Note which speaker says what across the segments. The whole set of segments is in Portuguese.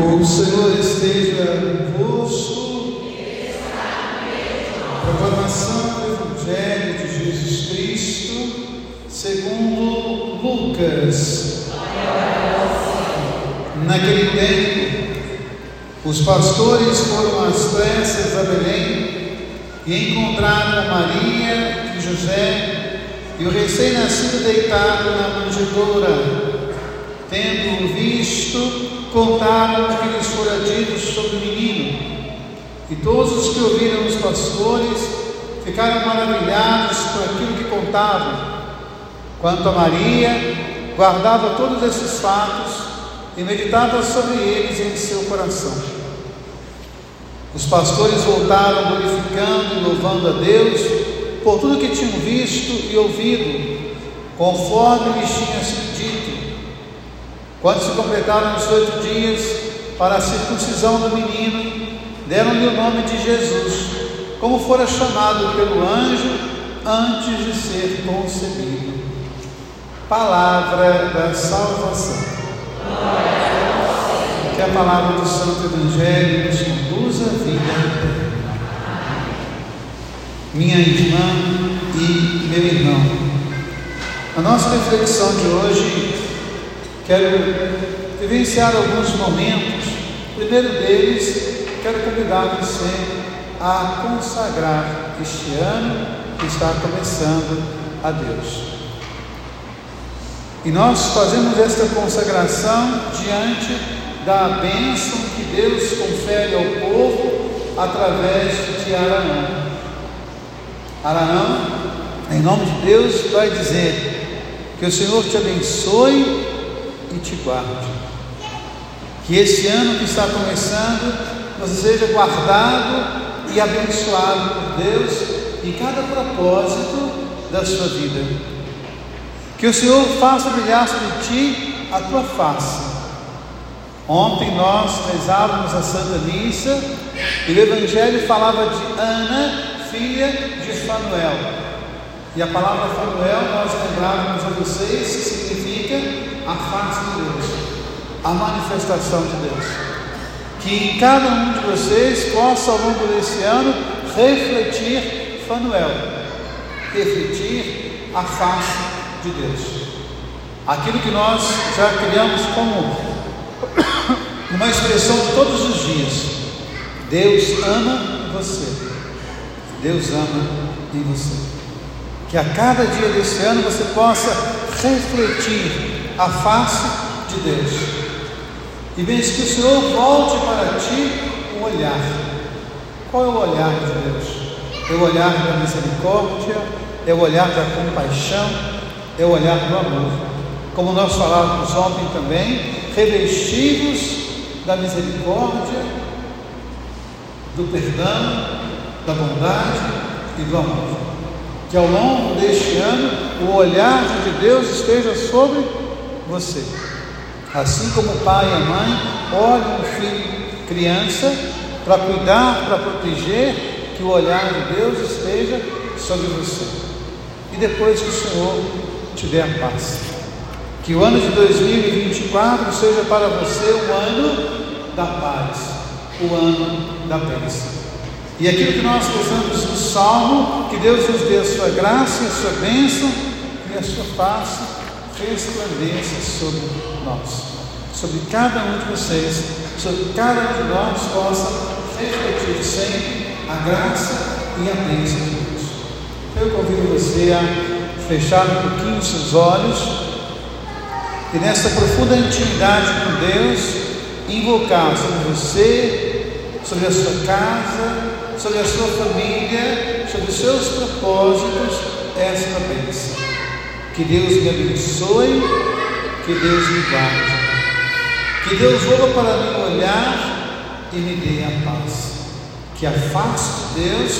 Speaker 1: O Senhor esteja convosco. Proclamação do Evangelho de Jesus Cristo, segundo Lucas. Naquele tempo, os pastores foram às pressas a Belém e encontraram Maria e José e o recém-nascido deitado na manjedoura. Tendo visto, contaram o que lhes fora dito sobre o menino. E todos os que ouviram os pastores ficaram maravilhados por aquilo que contavam. Quanto a Maria, guardava todos esses fatos e meditava sobre eles em seu coração. Os pastores voltaram glorificando e louvando a Deus por tudo que tinham visto e ouvido, conforme lhes tinha sido dito. Quando se completaram os oito dias para a circuncisão do menino, deram-lhe o nome de Jesus, como fora chamado pelo anjo antes de ser concebido. Palavra da salvação. Que a palavra do Santo Evangelho nos conduza à vida. Minha irmã e meu irmão, a nossa reflexão de hoje Quero vivenciar alguns momentos. O primeiro deles, quero convidar você a consagrar este ano que está começando a Deus. E nós fazemos esta consagração diante da bênção que Deus confere ao povo através de Araão. Araão, em nome de Deus, vai dizer que o Senhor te abençoe e te guarde. Que esse ano que está começando, você seja guardado e abençoado por Deus em cada propósito da sua vida. Que o Senhor faça brilhar sobre ti a tua face. Ontem nós rezávamos a Santa Missa e o Evangelho falava de Ana, filha de Fanuel. E a palavra Fanuel nós lembrávamos a vocês que significa a face de Deus, a manifestação de Deus. Que cada um de vocês possa, ao longo desse ano, refletir Fanuel, refletir a face de Deus. Aquilo que nós já criamos como uma expressão de todos os dias. Deus ama você. Deus ama em você. Que a cada dia desse ano você possa refletir a face de Deus. E vês que o Senhor volte para ti um olhar. Qual é o olhar de Deus? É o olhar da misericórdia, é o olhar da compaixão, é o olhar do amor. Como nós falávamos ontem também, revestidos da misericórdia, do perdão, da bondade e do amor. Que ao longo deste ano o olhar de Deus esteja sobre você. Assim como o pai e a mãe olham o filho criança para cuidar, para proteger, que o olhar de Deus esteja sobre você. E depois que o Senhor te der a paz. Que o ano de 2024 seja para você o ano da paz, o ano da bênção. E aquilo que nós rezamos no Salmo, que Deus nos dê a sua graça a sua bênção e a sua paz resplandeça sobre nós, sobre cada um de vocês, sobre cada um de nós possa refletir sempre a graça e a bênção de Deus. Eu convido você a fechar um pouquinho os seus olhos e nessa profunda intimidade com Deus, invocar sobre você, sobre a sua casa, sobre a sua família, sobre os seus propósitos, esta bênção. Que Deus me abençoe, que Deus me guarde. Que Deus volva para mim olhar e me dê a paz. Que a face de Deus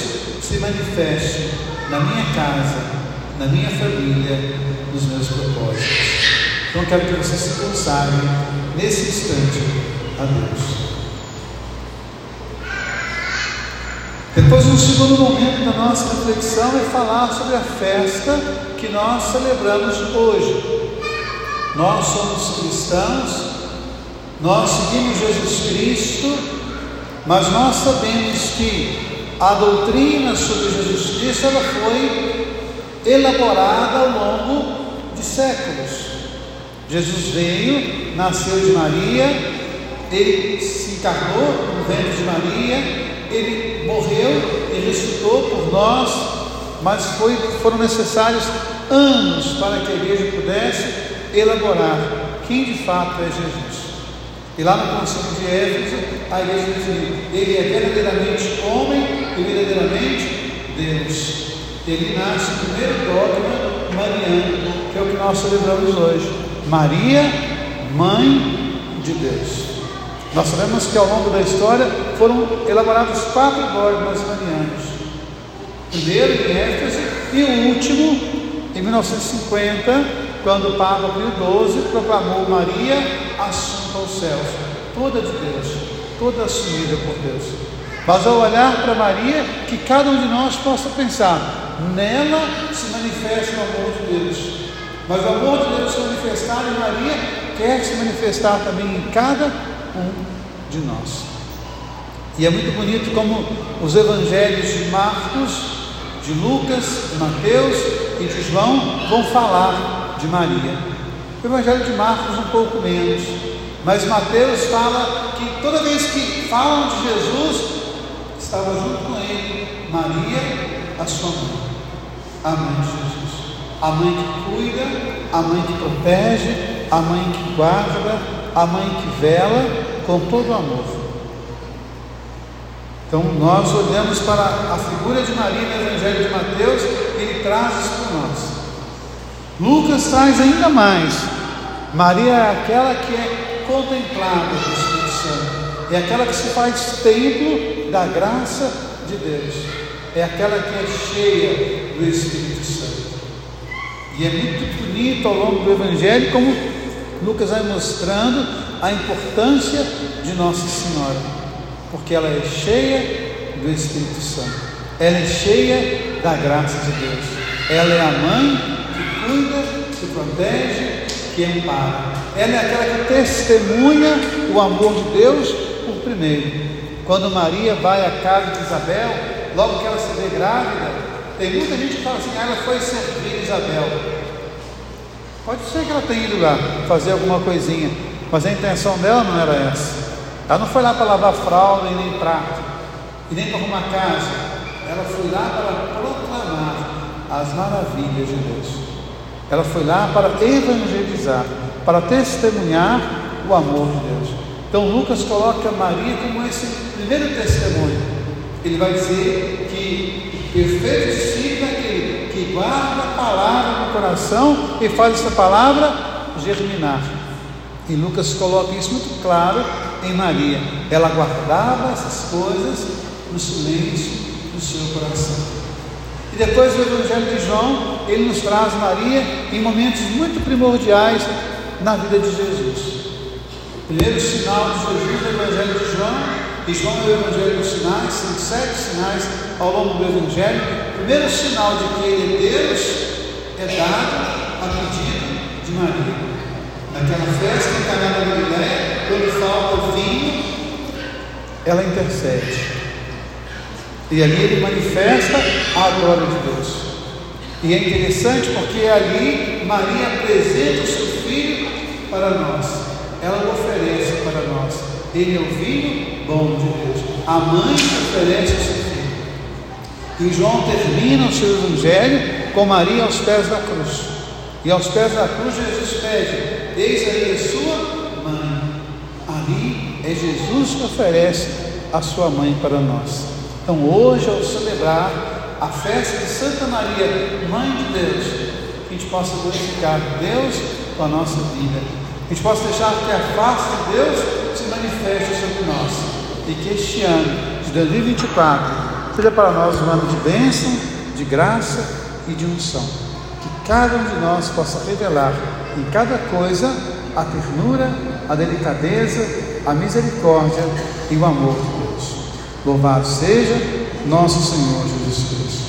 Speaker 1: se manifeste na minha casa, na minha família, nos meus propósitos. Então quero que você se consagre nesse instante a Deus. Depois, um segundo momento da nossa reflexão é falar sobre a festa que nós celebramos hoje. Nós somos cristãos, nós seguimos Jesus Cristo, mas nós sabemos que a doutrina sobre Jesus Cristo ela foi elaborada ao longo de séculos. Jesus veio, nasceu de Maria, ele se encarnou no ventre de Maria, ele morreu e ressuscitou por nós, mas foi, foram necessários anos para que a igreja pudesse elaborar quem de fato é Jesus. E lá no Concílio de Éfeso, a igreja definiu: ele é verdadeiramente homem e verdadeiramente Deus. Ele nasce no primeiro dogma mariano, que é o que nós celebramos hoje. Maria, mãe de Deus. Nós sabemos que ao longo da história foram elaborados quatro dogmas marianos. Primeiro em Éfeso e o último em 1950, quando o Papa Pio XII proclamou Maria assunta aos céus, toda de Deus, toda assumida por Deus. Mas ao olhar para Maria, que cada um de nós possa pensar, nela se manifesta o amor de Deus. Mas o amor de Deus se manifestar em Maria quer se manifestar também em cada um de nós. E é muito bonito como os evangelhos de Marcos, de Lucas, de Mateus e de João vão falar de Maria. O evangelho de Marcos um pouco menos, mas Mateus fala que toda vez que falam de Jesus, estava junto com ele Maria, a sua mãe, a mãe de Jesus. A mãe que cuida, a mãe que protege, a mãe que guarda, a mãe que vela com todo o amor. Então nós olhamos para a figura de Maria no Evangelho de Mateus e ele traz isso para nós. Lucas traz ainda mais. Maria é aquela que é contemplada do Espírito Santo, é aquela que se faz templo da graça de Deus, é aquela que é cheia do Espírito Santo. E é muito bonito ao longo do Evangelho como Lucas vai mostrando a importância de Nossa Senhora, porque ela é cheia do Espírito Santo, ela é cheia da graça de Deus, ela é a mãe que cuida, que protege, que ampara, ela é aquela que testemunha o amor de Deus por primeiro. Quando Maria vai à casa de Isabel, logo que ela se vê grávida, tem muita gente que fala assim: ah, ela foi servir Isabel. Pode ser que ela tenha ido lá fazer alguma coisinha, mas a intenção dela não era essa. Ela não foi lá para lavar fralda e nem prato, e nem para arrumar casa. Ela foi lá para proclamar as maravilhas de Deus. Ela foi lá para evangelizar, para testemunhar o amor de Deus. Então Lucas coloca Maria como esse primeiro testemunho. Ele vai dizer que perfeito discípulo é aquele que guarda a palavra no coração e faz essa palavra germinar. E Lucas coloca isso muito claro em Maria. Ela guardava essas coisas no silêncio do seu coração. E depois o Evangelho de João, ele nos traz Maria em momentos muito primordiais na vida de Jesus. Primeiro sinal de Jesus no Evangelho de João, e João é o Evangelho dos sinais, são sete sinais ao longo do Evangelho. O primeiro sinal de que ele é Deus é dado a pedido de Maria. Naquela festa em Caná da quando falta vinho, ela intercede. E ali ele manifesta a glória de Deus. E é interessante porque ali Maria apresenta o seu filho para nós. Ela o oferece para nós. Ele é o vinho bom de Deus. A mãe oferece o seu. E João termina o seu evangelho com Maria aos pés da cruz. E aos pés da cruz Jesus pede: Eis aí a sua mãe. Ali é Jesus que oferece a sua mãe para nós. Então hoje, ao celebrar a festa de Santa Maria, Mãe de Deus, que a gente possa glorificar Deus com a nossa vida. Que a gente possa deixar que a face de Deus se manifeste sobre nós. E que este ano de 2024 seja para nós um ano de bênção, de graça e de unção. Que cada um de nós possa revelar em cada coisa a ternura, a delicadeza, a misericórdia e o amor de Deus. Louvado seja nosso Senhor Jesus Cristo.